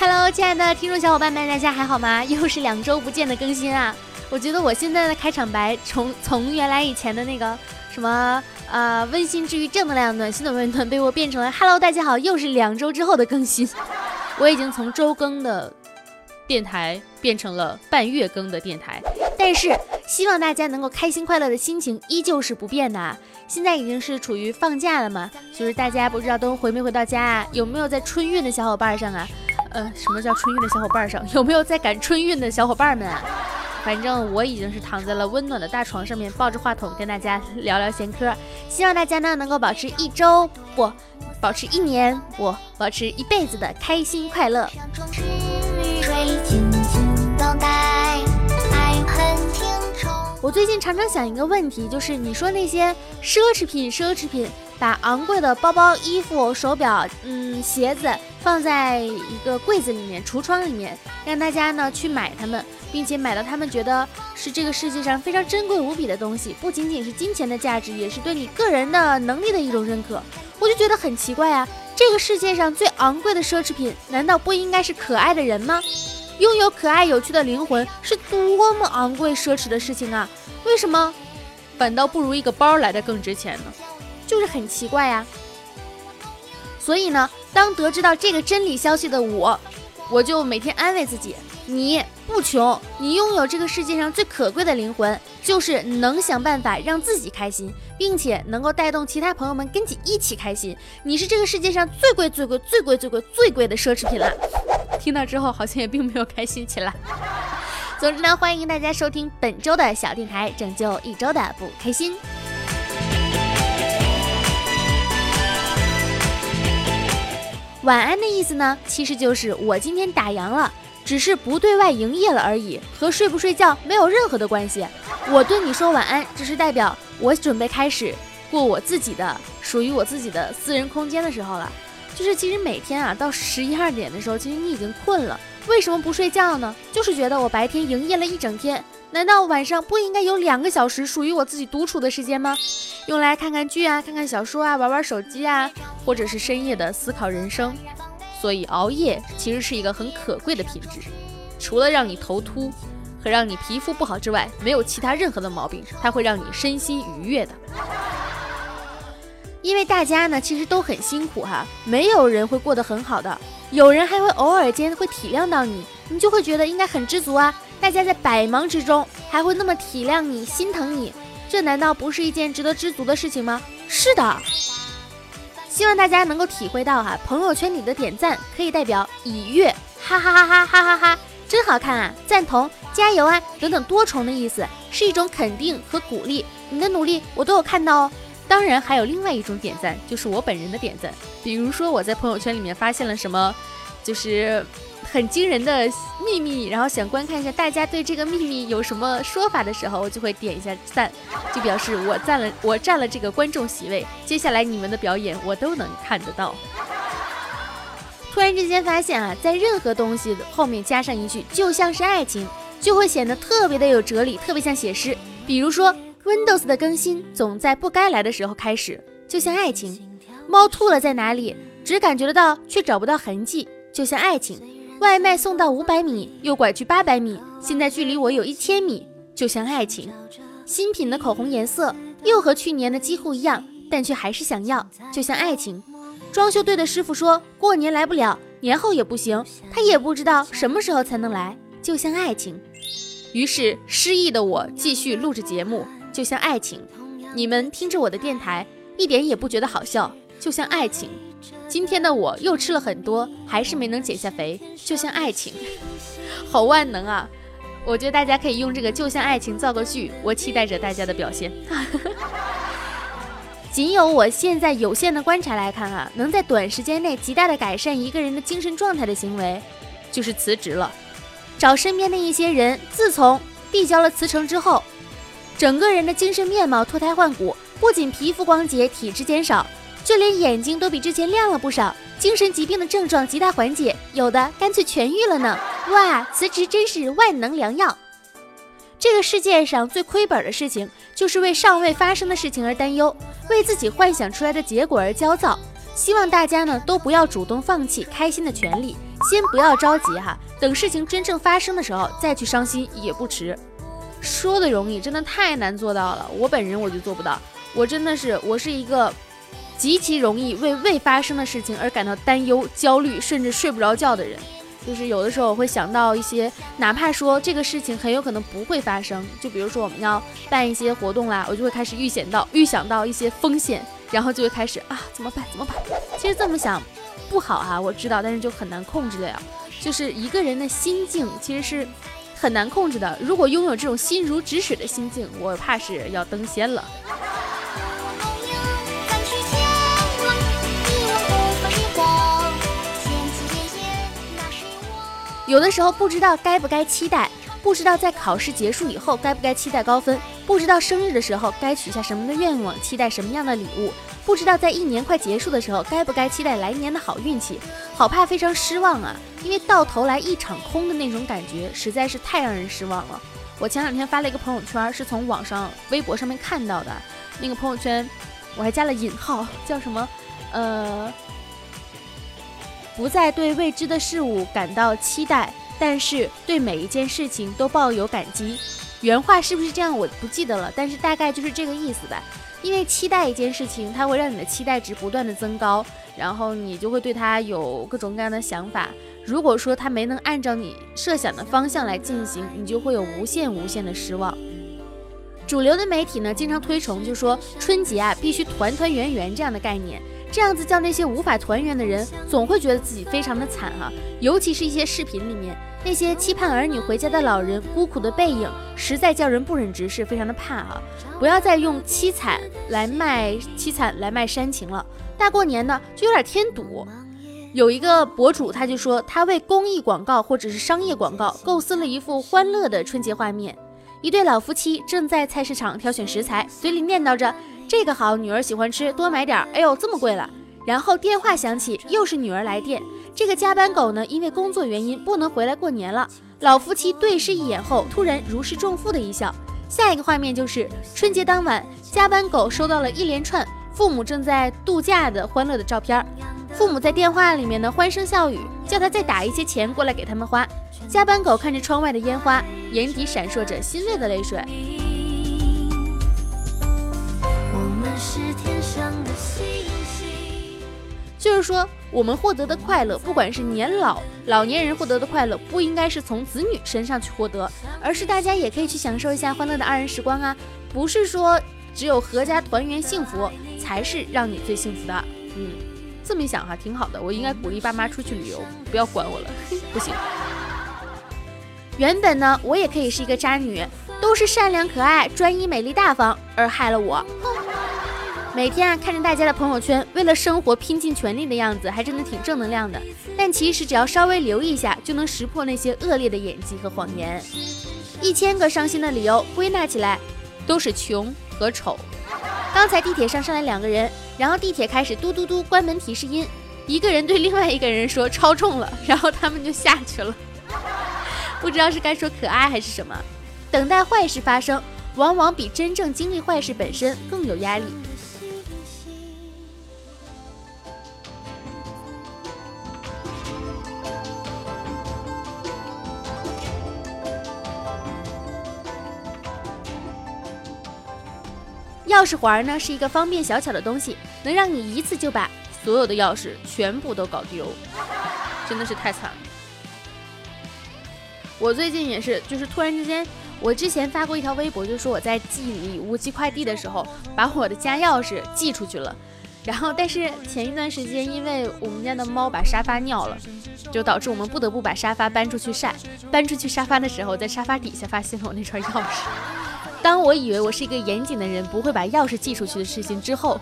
Hello，亲爱的听众小伙伴们，大家还好吗？又是两周不见的更新啊！我觉得我现在的开场白，从从原来以前的那个什么呃温馨治愈正能量暖心的温暖，被我变成了 Hello，大家好，又是两周之后的更新。我已经从周更的电台变成了半月更的电台，但是希望大家能够开心快乐的心情依旧是不变的啊！现在已经是处于放假了嘛，就是大家不知道都回没回到家啊？有没有在春运的小伙伴上啊？呃，什么叫春运的小伙伴上？有没有在赶春运的小伙伴们啊？反正我已经是躺在了温暖的大床上面，抱着话筒跟大家聊聊闲嗑。希望大家呢能够保持一周不，保持一年不，保持一辈子的开心快乐。我最近常常想一个问题，就是你说那些奢侈品，奢侈品。把昂贵的包包、衣服、手表、嗯鞋子放在一个柜子里面、橱窗里面，让大家呢去买它们，并且买到他们觉得是这个世界上非常珍贵无比的东西，不仅仅是金钱的价值，也是对你个人的能力的一种认可。我就觉得很奇怪啊，这个世界上最昂贵的奢侈品，难道不应该是可爱的人吗？拥有可爱有趣的灵魂是多么昂贵奢侈的事情啊！为什么反倒不如一个包来的更值钱呢？就是很奇怪呀，所以呢，当得知到这个真理消息的我，我就每天安慰自己：你不穷，你拥有这个世界上最可贵的灵魂，就是能想办法让自己开心，并且能够带动其他朋友们跟你一起开心。你是这个世界上最贵、最贵、最贵、最贵、最贵的奢侈品了。听到之后，好像也并没有开心起来。总之呢，欢迎大家收听本周的小电台，拯救一周的不开心。晚安的意思呢，其实就是我今天打烊了，只是不对外营业了而已，和睡不睡觉没有任何的关系。我对你说晚安，只是代表我准备开始过我自己的属于我自己的私人空间的时候了。就是其实每天啊，到十一二点的时候，其实你已经困了，为什么不睡觉呢？就是觉得我白天营业了一整天，难道晚上不应该有两个小时属于我自己独处的时间吗？用来看看剧啊，看看小说啊，玩玩手机啊，或者是深夜的思考人生。所以熬夜其实是一个很可贵的品质，除了让你头秃和让你皮肤不好之外，没有其他任何的毛病。它会让你身心愉悦的。因为大家呢其实都很辛苦哈，没有人会过得很好的，有人还会偶尔间会体谅到你，你就会觉得应该很知足啊。大家在百忙之中还会那么体谅你、心疼你。这难道不是一件值得知足的事情吗？是的，希望大家能够体会到哈，朋友圈里的点赞可以代表已阅，哈哈哈哈哈哈哈，真好看啊，赞同，加油啊，等等多重的意思，是一种肯定和鼓励，你的努力我都有看到哦。当然还有另外一种点赞，就是我本人的点赞，比如说我在朋友圈里面发现了什么，就是。很惊人的秘密，然后想观看一下大家对这个秘密有什么说法的时候，我就会点一下赞，就表示我占了我占了这个观众席位。接下来你们的表演我都能看得到。突然之间发现啊，在任何东西后面加上一句“就像是爱情”，就会显得特别的有哲理，特别像写诗。比如说，Windows 的更新总在不该来的时候开始，就像爱情。猫吐了在哪里，只感觉得到，却找不到痕迹，就像爱情。外卖送到五百米，又拐去八百米，现在距离我有一千米，就像爱情。新品的口红颜色又和去年的几乎一样，但却还是想要，就像爱情。装修队的师傅说过年来不了，年后也不行，他也不知道什么时候才能来，就像爱情。于是失忆的我继续录着节目，就像爱情。你们听着我的电台，一点也不觉得好笑，就像爱情。今天的我又吃了很多，还是没能减下肥，就像爱情，好万能啊！我觉得大家可以用这个“就像爱情”造个句，我期待着大家的表现。仅有我现在有限的观察来看啊，能在短时间内极大的改善一个人的精神状态的行为，就是辞职了。找身边的一些人，自从递交了辞呈之后，整个人的精神面貌脱胎换骨，不仅皮肤光洁，体质减少。就连眼睛都比之前亮了不少，精神疾病的症状极大缓解，有的干脆痊愈了呢！哇，辞职真是万能良药。这个世界上最亏本的事情，就是为尚未发生的事情而担忧，为自己幻想出来的结果而焦躁。希望大家呢都不要主动放弃开心的权利，先不要着急哈，等事情真正发生的时候再去伤心也不迟。说的容易，真的太难做到了。我本人我就做不到，我真的是我是一个极其容易为未发生的事情而感到担忧、焦虑，甚至睡不着觉的人。就是有的时候我会想到一些，哪怕说这个事情很有可能不会发生，就比如说我们要办一些活动啦，我就会开始预想到预想到一些风险，然后就会开始啊怎么办怎么办？其实这么想不好啊，我知道，但是就很难控制的呀。就是一个人的心境其实是很难控制的。如果拥有这种心如止水的心境，我怕是要登仙了。有的时候不知道该不该期待，不知道在考试结束以后该不该期待高分，不知道生日的时候该许下什么的愿望，期待什么样的礼物，不知道在一年快结束的时候该不该期待来年的好运气，好怕非常失望啊！因为到头来一场空的那种感觉实在是太让人失望了。我前两天发了一个朋友圈，是从网上微博上面看到的，那个朋友圈我还加了引号，叫什么？呃。不再对未知的事物感到期待，但是对每一件事情都抱有感激。原话是不是这样？我不记得了，但是大概就是这个意思吧。因为期待一件事情，它会让你的期待值不断的增高，然后你就会对它有各种各样的想法。如果说它没能按照你设想的方向来进行，你就会有无限无限的失望。主流的媒体呢，经常推崇就说春节啊必须团团圆圆这样的概念。这样子叫那些无法团圆的人，总会觉得自己非常的惨哈。尤其是一些视频里面，那些期盼儿女回家的老人孤苦的背影，实在叫人不忍直视，非常的怕啊。不要再用凄惨来卖凄惨来卖煽情了。大过年的就有点添堵。有一个博主他就说，他为公益广告或者是商业广告构思了一幅欢乐的春节画面。一对老夫妻正在菜市场挑选食材，嘴里念叨着。这个好，女儿喜欢吃，多买点。哎呦，这么贵了。然后电话响起，又是女儿来电。这个加班狗呢，因为工作原因不能回来过年了。老夫妻对视一眼后，突然如释重负的一笑。下一个画面就是春节当晚，加班狗收到了一连串父母正在度假的欢乐的照片。父母在电话里面呢欢声笑语，叫他再打一些钱过来给他们花。加班狗看着窗外的烟花，眼底闪烁着欣慰的泪水。就是说，我们获得的快乐，不管是年老老年人获得的快乐，不应该是从子女身上去获得，而是大家也可以去享受一下欢乐的二人时光啊！不是说只有阖家团圆幸福才是让你最幸福的。嗯，这么一想哈，挺好的。我应该鼓励爸妈出去旅游，不要管我了。不行。原本呢，我也可以是一个渣女，都是善良可爱、专一、美丽、大方，而害了我。每天啊，看着大家的朋友圈，为了生活拼尽全力的样子，还真的挺正能量的。但其实只要稍微留意一下，就能识破那些恶劣的演技和谎言。一千个伤心的理由，归纳起来都是穷和丑。刚才地铁上上来两个人，然后地铁开始嘟嘟嘟关门提示音，一个人对另外一个人说超重了，然后他们就下去了。不知道是该说可爱还是什么。等待坏事发生，往往比真正经历坏事本身更有压力。钥匙环呢是一个方便小巧的东西，能让你一次就把所有的钥匙全部都搞丢，真的是太惨了。我最近也是，就是突然之间，我之前发过一条微博，就说我在寄礼物、寄快递的时候，把我的家钥匙寄出去了。然后，但是前一段时间，因为我们家的猫把沙发尿了，就导致我们不得不把沙发搬出去晒。搬出去沙发的时候，在沙发底下发现了我那串钥匙。当我以为我是一个严谨的人，不会把钥匙寄出去的事情之后，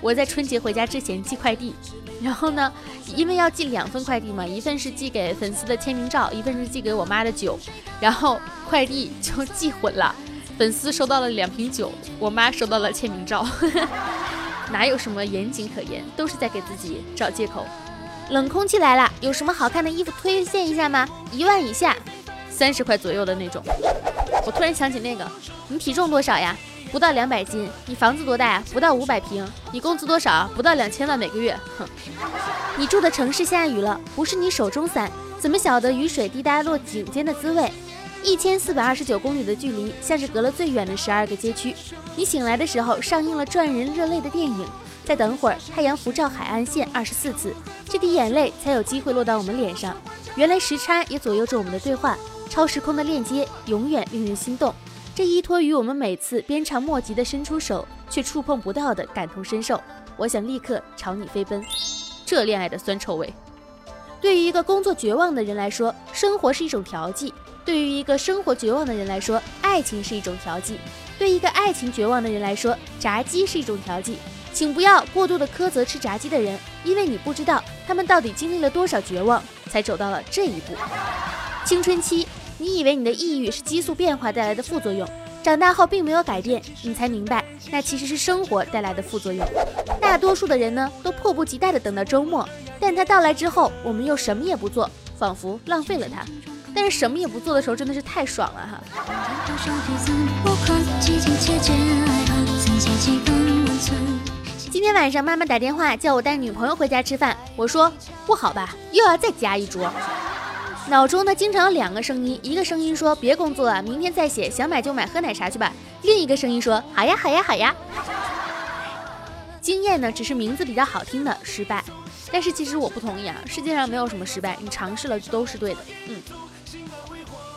我在春节回家之前寄快递，然后呢，因为要寄两份快递嘛，一份是寄给粉丝的签名照，一份是寄给我妈的酒，然后快递就寄混了，粉丝收到了两瓶酒，我妈收到了签名照，哪有什么严谨可言，都是在给自己找借口。冷空气来了，有什么好看的衣服推荐一下吗？一万以下，三十块左右的那种。我突然想起那个，你体重多少呀？不到两百斤；你房子多大呀？不到五百平；你工资多少？不到两千万每个月。哼！你住的城市下雨了，不是你手中伞，怎么晓得雨水滴答落颈间的滋味？一千四百二十九公里的距离，像是隔了最远的十二个街区。你醒来的时候，上映了赚人热泪的电影。再等会儿，太阳辐照海岸线二十四次，这滴眼泪才有机会落到我们脸上。原来时差也左右着我们的对话，超时空的链接永远令人心动。这依托于我们每次鞭长莫及的伸出手却触碰不到的感同身受，我想立刻朝你飞奔。这恋爱的酸臭味，对于一个工作绝望的人来说，生活是一种调剂；对于一个生活绝望的人来说，爱情是一种调剂；对一个爱情绝望的人来说，炸鸡是一种调剂。请不要过度的苛责吃炸鸡的人，因为你不知道他们到底经历了多少绝望，才走到了这一步。青春期，你以为你的抑郁是激素变化带来的副作用，长大后并没有改变，你才明白那其实是生活带来的副作用。大多数的人呢，都迫不及待的等到周末，但它到来之后，我们又什么也不做，仿佛浪费了它。但是什么也不做的时候，真的是太爽了哈。今天晚上妈妈打电话叫我带女朋友回家吃饭，我说不好吧，又要再加一桌。脑中呢经常有两个声音，一个声音说别工作了，明天再写，想买就买，喝奶茶去吧。另一个声音说好呀好呀好呀。经验呢只是名字比较好听的失败，但是其实我不同意啊，世界上没有什么失败，你尝试了都是对的。嗯。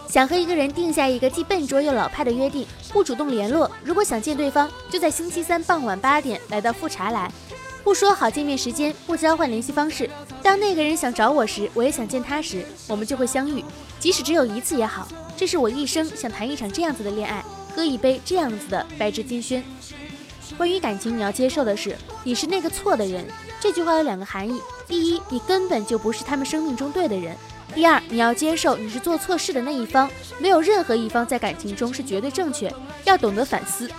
想和一个人定下一个既笨拙又老派的约定，不主动联络。如果想见对方，就在星期三傍晚八点来到富茶来，不说好见面时间，不交换联系方式。当那个人想找我时，我也想见他时，我们就会相遇，即使只有一次也好。这是我一生想谈一场这样子的恋爱，喝一杯这样子的白芝金轩。关于感情，你要接受的是，你是那个错的人。这句话有两个含义：第一，你根本就不是他们生命中对的人。第二，你要接受你是做错事的那一方，没有任何一方在感情中是绝对正确，要懂得反思。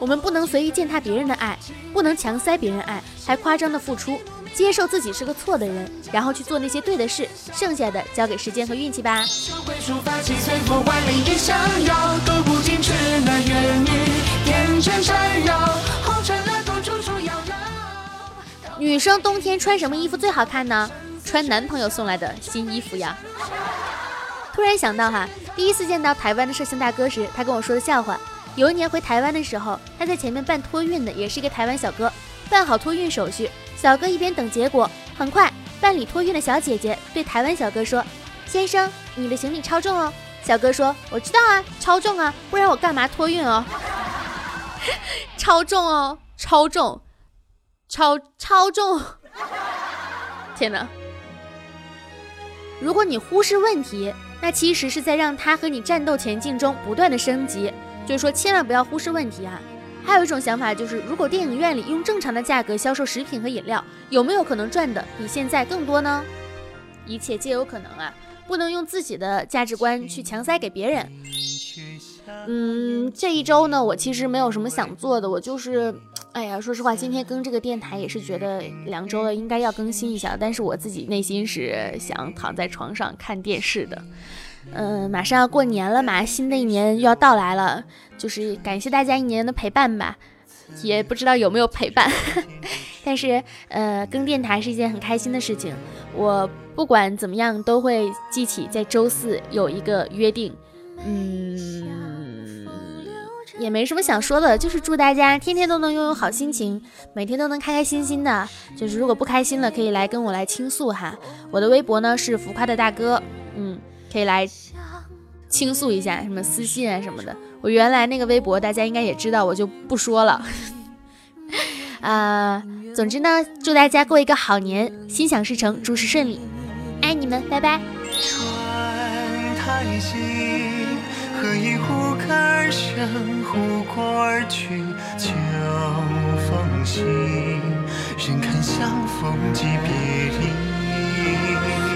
我们不能随意践踏别人的爱，不能强塞别人爱，还夸张的付出，接受自己是个错的人，然后去做那些对的事，剩下的交给时间和运气吧。女生冬天穿什么衣服最好看呢？穿男朋友送来的新衣服呀！突然想到哈，第一次见到台湾的摄像大哥时，他跟我说的笑话。有一年回台湾的时候，他在前面办托运的，也是一个台湾小哥。办好托运手续，小哥一边等结果，很快办理托运的小姐姐对台湾小哥说：“先生，你的行李超重哦。”小哥说：“我知道啊，超重啊，不然我干嘛托运哦？超重哦，超重，超超重！天哪！”如果你忽视问题，那其实是在让他和你战斗前进中不断的升级。所以说，千万不要忽视问题啊！还有一种想法就是，如果电影院里用正常的价格销售食品和饮料，有没有可能赚的比现在更多呢？一切皆有可能啊！不能用自己的价值观去强塞给别人。嗯，这一周呢，我其实没有什么想做的，我就是。哎呀，说实话，今天更这个电台也是觉得两周了，应该要更新一下。但是我自己内心是想躺在床上看电视的。嗯，马上要过年了嘛，新的一年又要到来了，就是感谢大家一年的陪伴吧。也不知道有没有陪伴，但是呃，更电台是一件很开心的事情。我不管怎么样都会记起在周四有一个约定。嗯。也没什么想说的，就是祝大家天天都能拥有好心情，每天都能开开心心的。就是如果不开心了，可以来跟我来倾诉哈。我的微博呢是浮夸的大哥，嗯，可以来倾诉一下，什么私信啊什么的。我原来那个微博大家应该也知道，我就不说了。啊，总之呢，祝大家过一个好年，心想事成，诸事顺利，爱你们，拜拜。何以忽而生，忽过而去？秋风起，人看相逢即别离。